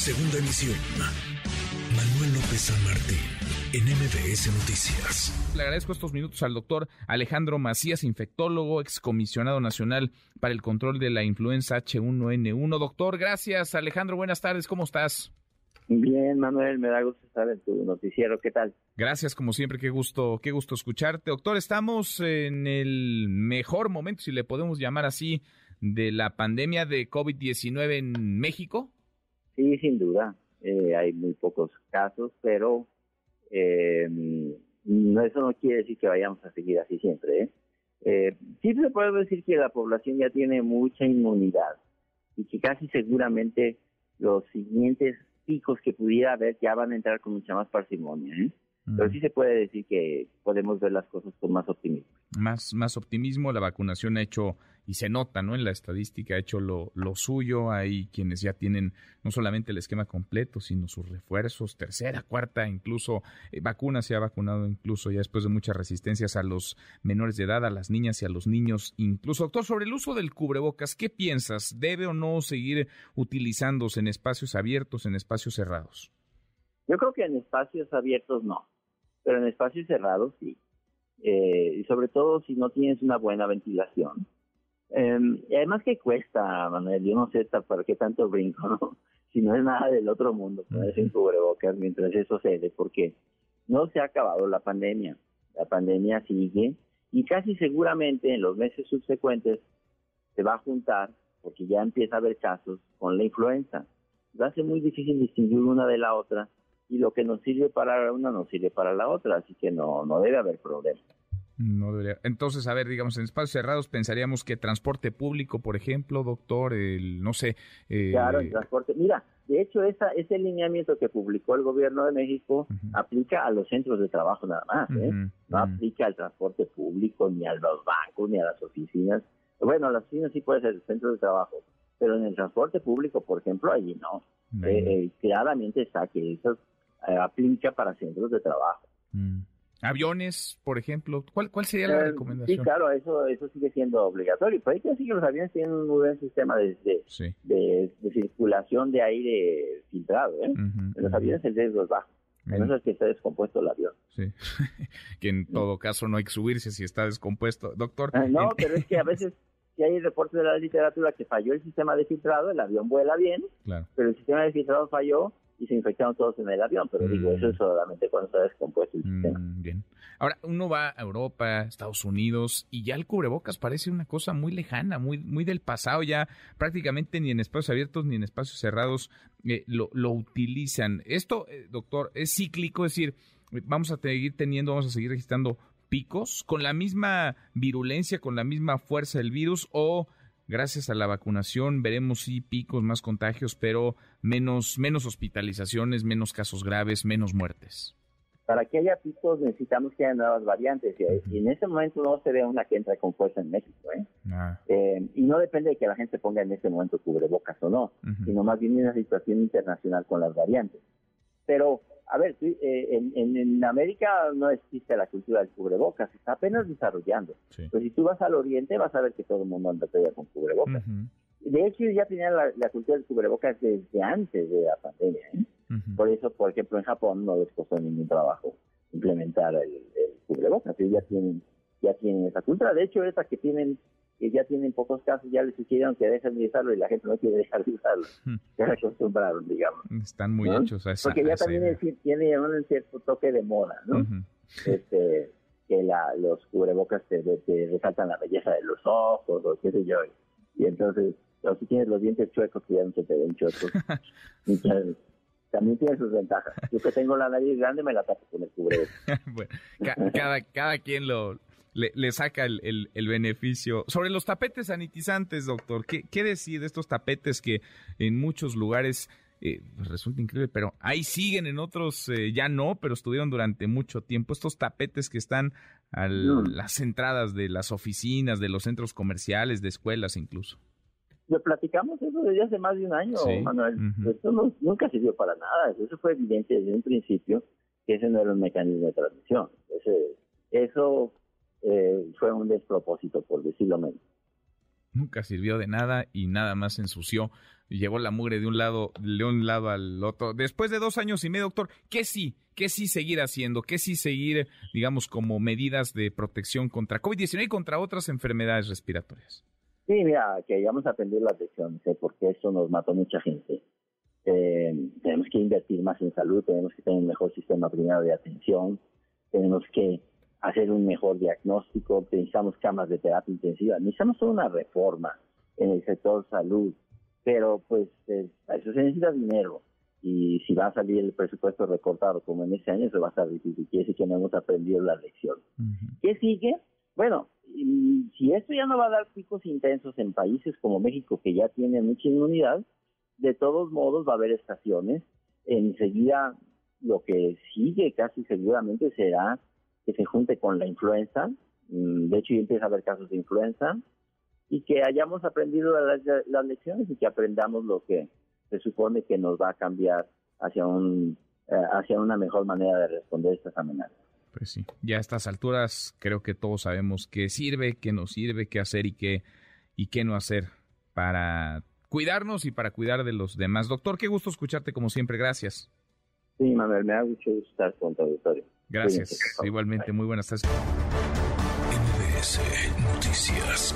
Segunda emisión. Manuel López San Martín, en MBS Noticias. Le agradezco estos minutos al doctor Alejandro Macías, infectólogo, excomisionado nacional para el control de la influenza H1N1. Doctor, gracias. Alejandro, buenas tardes. ¿Cómo estás? Bien, Manuel, me da gusto estar en tu noticiero. ¿Qué tal? Gracias, como siempre, qué gusto, qué gusto escucharte. Doctor, estamos en el mejor momento, si le podemos llamar así, de la pandemia de COVID-19 en México. Sí, sin duda. Eh, hay muy pocos casos, pero eh, eso no quiere decir que vayamos a seguir así siempre. ¿eh? Eh, sí se puede decir que la población ya tiene mucha inmunidad y que casi seguramente los siguientes picos que pudiera haber ya van a entrar con mucha más parsimonia. ¿eh? Pero sí se puede decir que podemos ver las cosas con más optimismo. Más, más optimismo, la vacunación ha hecho, y se nota, ¿no? En la estadística ha hecho lo, lo suyo. Hay quienes ya tienen no solamente el esquema completo, sino sus refuerzos, tercera, cuarta, incluso eh, vacuna se ha vacunado incluso ya después de muchas resistencias a los menores de edad, a las niñas y a los niños. Incluso, doctor, sobre el uso del cubrebocas, ¿qué piensas? ¿Debe o no seguir utilizándose en espacios abiertos, en espacios cerrados? Yo creo que en espacios abiertos no pero en espacios cerrados sí. Eh, y sobre todo si no tienes una buena ventilación. Eh, y además que cuesta, Manuel, yo no sé para qué tanto brinco, ¿no? Si no es nada del otro mundo, ponerse en cubrebocas mientras eso sucede, porque no se ha acabado la pandemia. La pandemia sigue y casi seguramente en los meses subsecuentes se va a juntar, porque ya empieza a haber casos, con la influenza. Va a ser muy difícil distinguir una de la otra y lo que nos sirve para una no sirve para la otra, así que no, no debe haber problema. No debería. Entonces, a ver, digamos, en espacios cerrados pensaríamos que transporte público, por ejemplo, doctor, el, no sé. Eh... Claro, el transporte. Mira, de hecho, esa, ese lineamiento que publicó el gobierno de México aplica a los centros de trabajo nada más, ¿eh? No aplica al transporte público, ni a los bancos, ni a las oficinas. Bueno, las oficinas sí puede ser el centro de trabajo, pero en el transporte público, por ejemplo, allí no. Eh, eh, claramente está que esos eh, aplica para centros de trabajo. Aviones, por ejemplo, ¿cuál, cuál sería la Eh, recomendación? Sí, claro, eso eso sigue siendo obligatorio. Pero hay que decir que los aviones tienen un muy buen sistema de, de, Sí. de- de circulación de aire filtrado. ¿eh? En los aviones el riesgo es bajo. A menos que esté descompuesto el avión. Sí. que en todo caso no hay que subirse si está descompuesto. Doctor. Ah, No, pero es que a veces si hay reportes de la literatura que falló el sistema de filtrado, el avión vuela bien, Claro. pero el sistema de filtrado falló y se infectaron todos en el avión. Pero digo, Mm. eso es solamente cuando está descompuesto el sistema. Mm, bien. Ahora, uno va a Europa, Estados Unidos, y ya el cubrebocas parece una cosa muy lejana, muy, muy del pasado. Ya prácticamente ni en espacios abiertos ni en espacios cerrados eh, lo, lo utilizan. Esto, eh, doctor, es cíclico, es decir, vamos a seguir teniendo, vamos a seguir registrando picos con la misma virulencia, con la misma fuerza del virus, o gracias a la vacunación veremos sí picos, más contagios, pero menos, menos hospitalizaciones, menos casos graves, menos muertes. Para que haya picos necesitamos que haya nuevas variantes y, y en este momento no se ve una que entra con fuerza en México. ¿eh? Ah, Eh, y no depende de que la gente ponga en este momento cubrebocas o no, sino más bien una situación internacional con las variantes. Pero, a ver, eh, en, en- en América no existe la cultura del cubrebocas, se está apenas desarrollando. sí. Pero si tú vas al oriente vas a ver que todo el mundo anda todavía con cubrebocas. Ujú, De hecho, ya tenían la, la cultura del cubrebocas desde antes de la pandemia. ¿eh? Por eso, por ejemplo, en Japón no les costó ningún trabajo implementar el, el cubrebocas. Ellos ya tienen, ya tienen esa cultura. De hecho, esa que tienen, que ya tienen pocos casos, ya les sugirieron que dejen de usarlo y la gente no quiere dejar de usarlo. Hmm. Ya se acostumbraron, digamos. Están muy ¿no? hechos a esa Porque ya esa también idea. tiene un cierto toque de moda, ¿no? Ujú. este, que la, los cubrebocas te, te resaltan la belleza de los ojos o qué sé yo. Y entonces, o si tienes los dientes chuecos, que ya no se te ven chuecos. Entonces, también tiene sus ventajas. Yo que tengo la nariz grande me la tapo con el cubrebocas. Bueno, ca- cada, cada quien lo le, le saca el, el- el beneficio. Sobre los tapetes sanitizantes, doctor, ¿qué, qué decir de estos tapetes que en muchos lugares eh, pues resulta increíble, pero ahí siguen, en otros eh, ya no, pero estuvieron durante mucho tiempo. Estos tapetes que están a Mm. las entradas de las oficinas, de los centros comerciales, de escuelas incluso. Lo platicamos eso desde hace más de un año, Sí, Manuel. Esto no- nunca sirvió para nada. Eso fue evidente desde un principio que ese no era un mecanismo de transmisión. Ese- eso un despropósito, por decirlo menos. Nunca sirvió de nada y nada más ensució llevó la mugre de un lado, de un lado al otro. Después de dos años y medio, doctor, ¿qué sí? ¿Qué sí seguir haciendo? ¿Qué sí seguir, digamos, como medidas de protección contra COVID-19 y contra otras enfermedades respiratorias? Sí, mira, que hayamos aprendido las lecciones, ¿eh? porque eso nos mató mucha gente. Eh, tenemos que invertir más en salud, tenemos que tener un mejor sistema primero de atención, tenemos que hacer un mejor diagnóstico, necesitamos camas de terapia intensiva, necesitamos toda una reforma en el sector salud, pero pues eh, eso se necesita dinero y si va a salir el presupuesto recortado como en este año, eso va a estar difícil, quiere decir que no hemos aprendido la lección. ¿Qué sigue? Bueno, si esto ya no va a dar picos intensos en países como México, que ya tienen mucha inmunidad, de todos modos va a haber estaciones. Enseguida lo que sigue casi seguramente será que se junte con la influenza. Mm, de hecho, ya empieza a haber casos de influenza y que hayamos aprendido las, lecciones y que aprendamos lo que se supone que nos va a cambiar hacia un eh, hacia una mejor manera de responder estas amenazas. Pues sí, ya a estas alturas creo que todos sabemos qué sirve, qué no sirve, qué hacer y qué y qué no hacer para cuidarnos y para cuidar de los demás. Doctor, qué gusto escucharte como siempre, gracias. Sí, Manuel, me ha mucho estar con tu auditorio. Gracias, igualmente, muy buenas tardes. Noticias.